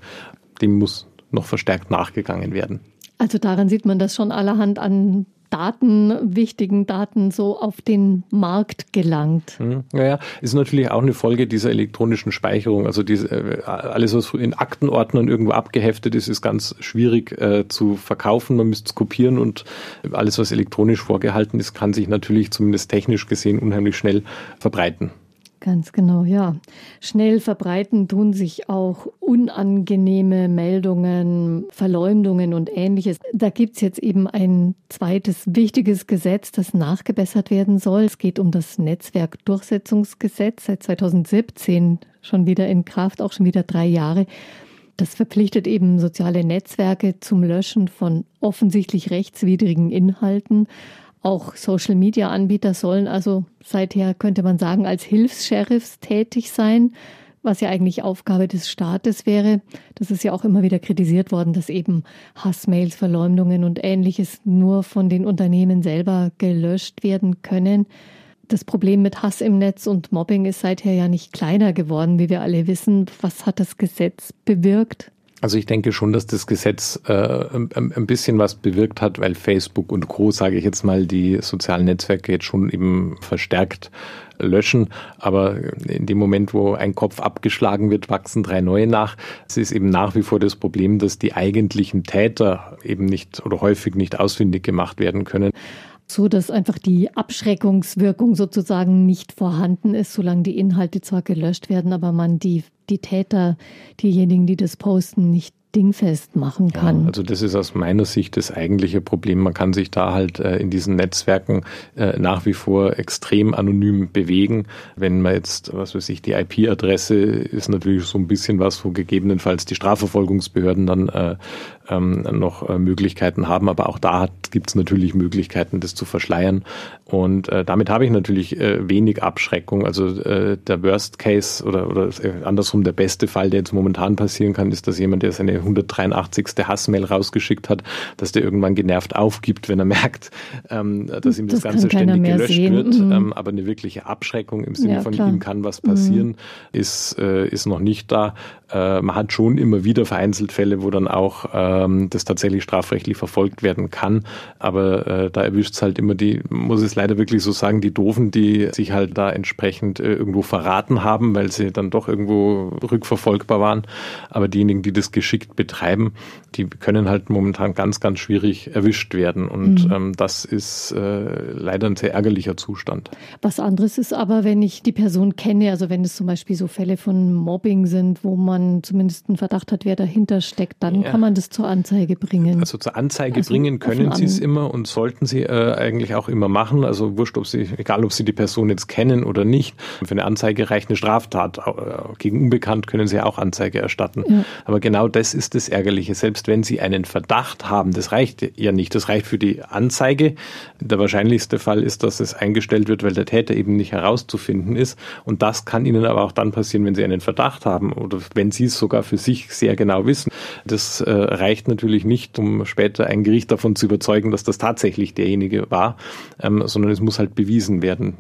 Dem muss noch verstärkt nachgegangen werden. Also daran sieht man das schon allerhand an Daten, wichtigen Daten so auf den Markt gelangt. Hm, ja, ist natürlich auch eine Folge dieser elektronischen Speicherung. Also diese, äh, alles, was in Aktenordnern irgendwo abgeheftet ist, ist ganz schwierig äh, zu verkaufen. Man müsste es kopieren und alles, was elektronisch vorgehalten ist, kann sich natürlich zumindest technisch gesehen unheimlich schnell verbreiten. Ganz genau, ja. Schnell verbreiten tun sich auch unangenehme Meldungen, Verleumdungen und ähnliches. Da gibt es jetzt eben ein zweites wichtiges Gesetz, das nachgebessert werden soll. Es geht um das Netzwerkdurchsetzungsgesetz, seit 2017 schon wieder in Kraft, auch schon wieder drei Jahre. Das verpflichtet eben soziale Netzwerke zum Löschen von offensichtlich rechtswidrigen Inhalten. Auch Social-Media-Anbieter sollen also seither, könnte man sagen, als Hilfs-Sheriffs tätig sein, was ja eigentlich Aufgabe des Staates wäre. Das ist ja auch immer wieder kritisiert worden, dass eben Hassmails, Verleumdungen und ähnliches nur von den Unternehmen selber gelöscht werden können. Das Problem mit Hass im Netz und Mobbing ist seither ja nicht kleiner geworden, wie wir alle wissen. Was hat das Gesetz bewirkt? Also ich denke schon, dass das Gesetz äh, ein, ein, bisschen was bewirkt hat, weil Facebook und Co, sage ich jetzt mal, die sozialen Netzwerke jetzt schon eben verstärkt löschen. Aber in dem Moment, wo ein Kopf abgeschlagen wird, wachsen drei neue nach. Es ist eben nach wie vor das Problem, dass die eigentlichen Täter eben nicht oder häufig nicht ausfindig gemacht werden können so dass einfach die Abschreckungswirkung sozusagen nicht vorhanden ist, solange die Inhalte zwar gelöscht werden, aber man die, die Täter, diejenigen, die das posten, nicht dingfest machen kann. Ja, also das ist aus meiner Sicht das eigentliche Problem. Man kann sich da halt äh, in diesen Netzwerken äh, nach wie vor extrem anonym bewegen. Wenn man jetzt, was weiß ich, die IP-Adresse ist natürlich so ein bisschen was, wo gegebenenfalls die Strafverfolgungsbehörden dann äh, ähm, noch äh, Möglichkeiten haben. Aber auch da gibt es natürlich Möglichkeiten, das zu verschleiern. Und äh, damit habe ich natürlich äh, wenig Abschreckung. Also äh, der Worst Case oder, oder äh, andersrum der beste Fall, der jetzt momentan passieren kann, ist, dass jemand, der seine 183. Hassmail rausgeschickt hat, dass der irgendwann genervt aufgibt, wenn er merkt, ähm, dass ihm das, das Ganze ständig gelöscht sehen. wird. Mhm. Ähm, aber eine wirkliche Abschreckung im Sinne ja, von klar. ihm kann was passieren, mhm. ist, äh, ist noch nicht da. Man hat schon immer wieder vereinzelt Fälle, wo dann auch ähm, das tatsächlich strafrechtlich verfolgt werden kann. Aber äh, da erwischt es halt immer die, muss es leider wirklich so sagen, die Doofen, die sich halt da entsprechend äh, irgendwo verraten haben, weil sie dann doch irgendwo rückverfolgbar waren. Aber diejenigen, die das geschickt betreiben, die können halt momentan ganz, ganz schwierig erwischt werden. Und mhm. ähm, das ist äh, leider ein sehr ärgerlicher Zustand. Was anderes ist aber, wenn ich die Person kenne, also wenn es zum Beispiel so Fälle von Mobbing sind, wo man zumindest einen Verdacht hat, wer dahinter steckt, dann ja. kann man das zur Anzeige bringen. Also zur Anzeige also bringen können Sie es immer und sollten Sie äh, eigentlich auch immer machen. Also wurscht, ob Sie, egal ob Sie die Person jetzt kennen oder nicht. Für eine Anzeige reicht eine Straftat. Äh, gegen Unbekannt können Sie auch Anzeige erstatten. Ja. Aber genau das ist das Ärgerliche. Selbst wenn Sie einen Verdacht haben, das reicht ja nicht. Das reicht für die Anzeige. Der wahrscheinlichste Fall ist, dass es eingestellt wird, weil der Täter eben nicht herauszufinden ist. Und das kann Ihnen aber auch dann passieren, wenn Sie einen Verdacht haben oder wenn Sie es sogar für sich sehr genau wissen. Das äh, reicht natürlich nicht, um später ein Gericht davon zu überzeugen, dass das tatsächlich derjenige war, ähm, sondern es muss halt bewiesen werden.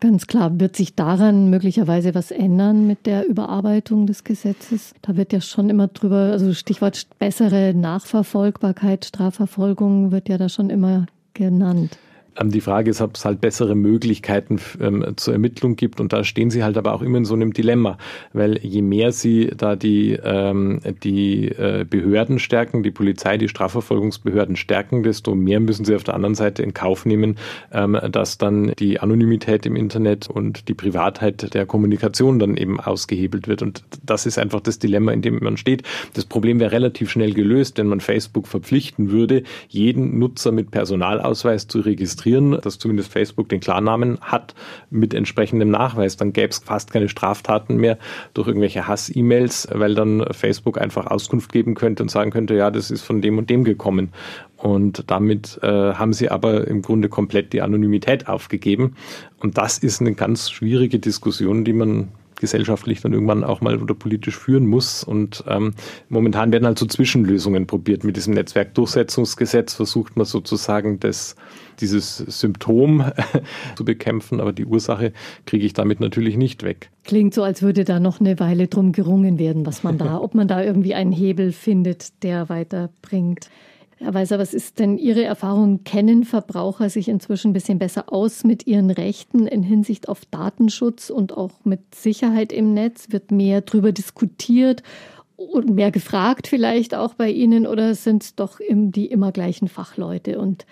Ganz klar, wird sich daran möglicherweise was ändern mit der Überarbeitung des Gesetzes? Da wird ja schon immer drüber, also Stichwort bessere Nachverfolgbarkeit, Strafverfolgung wird ja da schon immer genannt. Ähm, die Frage ist, ob es halt bessere Möglichkeiten ähm, zur Ermittlung gibt. Und da stehen sie halt aber auch immer in so einem Dilemma, weil je mehr sie da die, ähm, die äh, Behörden stärken, die Polizei, die Strafverfolgungsbehörden stärken, desto mehr müssen sie auf der anderen Seite in Kauf nehmen, ähm, dass dann die Anonymität im Internet und die Privatheit der Kommunikation dann eben ausgehebelt wird. Und das ist einfach das Dilemma, in dem man steht. Das Problem wäre relativ schnell gelöst, wenn man Facebook verpflichten würde, jeden Nutzer mit Personalausweis zu registrieren registrieren, dass zumindest Facebook den Klarnamen hat mit entsprechendem Nachweis. Dann gäbe es fast keine Straftaten mehr durch irgendwelche Hass-E-Mails, weil dann Facebook einfach Auskunft geben könnte und sagen könnte, ja, das ist von dem und dem gekommen. Und damit äh, haben sie aber im Grunde komplett die Anonymität aufgegeben. Und das ist eine ganz schwierige Diskussion, die man gesellschaftlich dann irgendwann auch mal oder politisch führen muss. Und ähm, momentan werden halt so Zwischenlösungen probiert. Mit diesem Netzwerkdurchsetzungsgesetz versucht man sozusagen das, dieses Symptom [laughs] zu bekämpfen, aber die Ursache kriege ich damit natürlich nicht weg. Klingt so, als würde da noch eine Weile drum gerungen werden, was man da, [laughs] ob man da irgendwie einen Hebel findet, der weiterbringt. Herr Weiser, was ist denn Ihre Erfahrung? Kennen Verbraucher sich inzwischen ein bisschen besser aus mit ihren Rechten in Hinsicht auf Datenschutz und auch mit Sicherheit im Netz? Wird mehr darüber diskutiert und mehr gefragt vielleicht auch bei Ihnen oder sind es doch die immer gleichen Fachleute und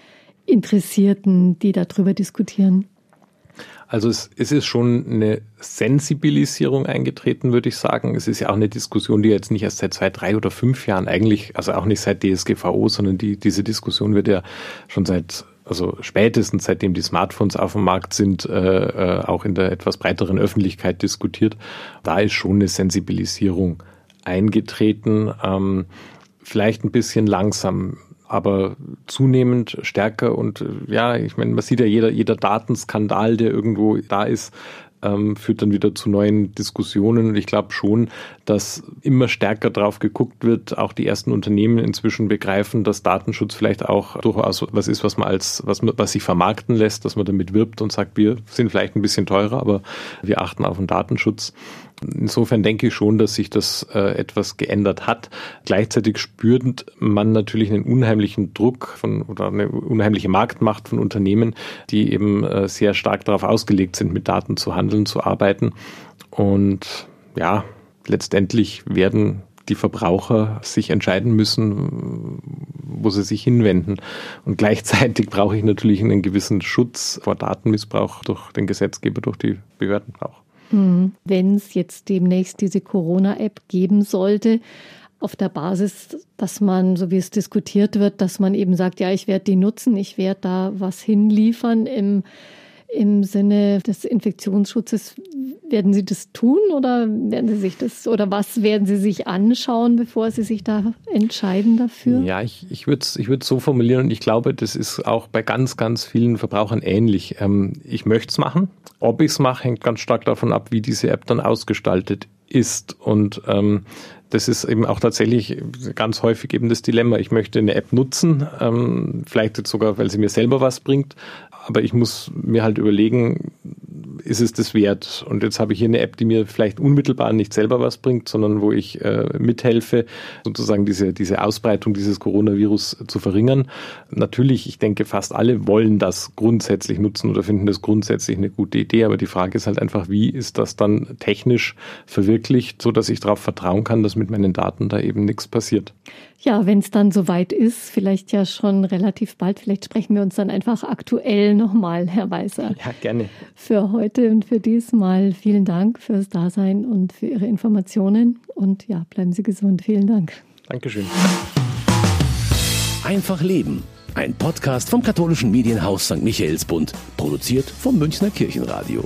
Interessierten, die darüber diskutieren? Also es, es ist schon eine Sensibilisierung eingetreten, würde ich sagen. Es ist ja auch eine Diskussion, die jetzt nicht erst seit zwei, drei oder fünf Jahren eigentlich, also auch nicht seit DSGVO, sondern die, diese Diskussion wird ja schon seit also spätestens seitdem die Smartphones auf dem Markt sind, äh, äh, auch in der etwas breiteren Öffentlichkeit diskutiert. Da ist schon eine Sensibilisierung eingetreten. Ähm, vielleicht ein bisschen langsam aber zunehmend stärker und äh, ja, ich meine, man sieht ja jeder, jeder Datenskandal, der irgendwo da ist, ähm, führt dann wieder zu neuen Diskussionen. Und ich glaube schon, dass immer stärker drauf geguckt wird. Auch die ersten Unternehmen inzwischen begreifen, dass Datenschutz vielleicht auch durchaus was ist, was man als, was, was sich vermarkten lässt, dass man damit wirbt und sagt, wir sind vielleicht ein bisschen teurer, aber wir achten auf den Datenschutz. Insofern denke ich schon, dass sich das äh, etwas geändert hat. Gleichzeitig spürt man natürlich einen unheimlichen Druck von oder eine unheimliche Marktmacht von Unternehmen, die eben äh, sehr stark darauf ausgelegt sind, mit Daten zu handeln, zu arbeiten. Und ja, letztendlich werden die Verbraucher sich entscheiden müssen, wo sie sich hinwenden. Und gleichzeitig brauche ich natürlich einen gewissen Schutz vor Datenmissbrauch durch den Gesetzgeber, durch die Behörden auch. Hm. Wenn es jetzt demnächst diese Corona-App geben sollte, auf der Basis, dass man, so wie es diskutiert wird, dass man eben sagt, ja, ich werde die nutzen, ich werde da was hinliefern im im Sinne des Infektionsschutzes, werden Sie das tun oder werden Sie sich das oder was werden Sie sich anschauen, bevor Sie sich da entscheiden dafür? Ja, ich, ich würde es ich so formulieren und ich glaube, das ist auch bei ganz, ganz vielen Verbrauchern ähnlich. Ähm, ich möchte es machen. Ob ich es mache, hängt ganz stark davon ab, wie diese App dann ausgestaltet ist. Und ähm, das ist eben auch tatsächlich ganz häufig eben das Dilemma. Ich möchte eine App nutzen, ähm, vielleicht jetzt sogar, weil sie mir selber was bringt, aber ich muss mir halt überlegen, ist es das wert? Und jetzt habe ich hier eine App, die mir vielleicht unmittelbar nicht selber was bringt, sondern wo ich äh, mithelfe, sozusagen diese, diese Ausbreitung dieses Coronavirus zu verringern. Natürlich, ich denke, fast alle wollen das grundsätzlich nutzen oder finden das grundsätzlich eine gute Idee, aber die Frage ist halt einfach, wie ist das dann technisch verwirklicht, so dass ich darauf vertrauen kann, dass mit meinen Daten da eben nichts passiert. Ja, wenn es dann soweit ist, vielleicht ja schon relativ bald, vielleicht sprechen wir uns dann einfach aktuell nochmal, Herr Weißer. Ja, gerne. Für heute und für diesmal vielen Dank fürs Dasein und für Ihre Informationen. Und ja, bleiben Sie gesund. Vielen Dank. Dankeschön. Einfach Leben. Ein Podcast vom katholischen Medienhaus St. Michaelsbund, produziert vom Münchner Kirchenradio.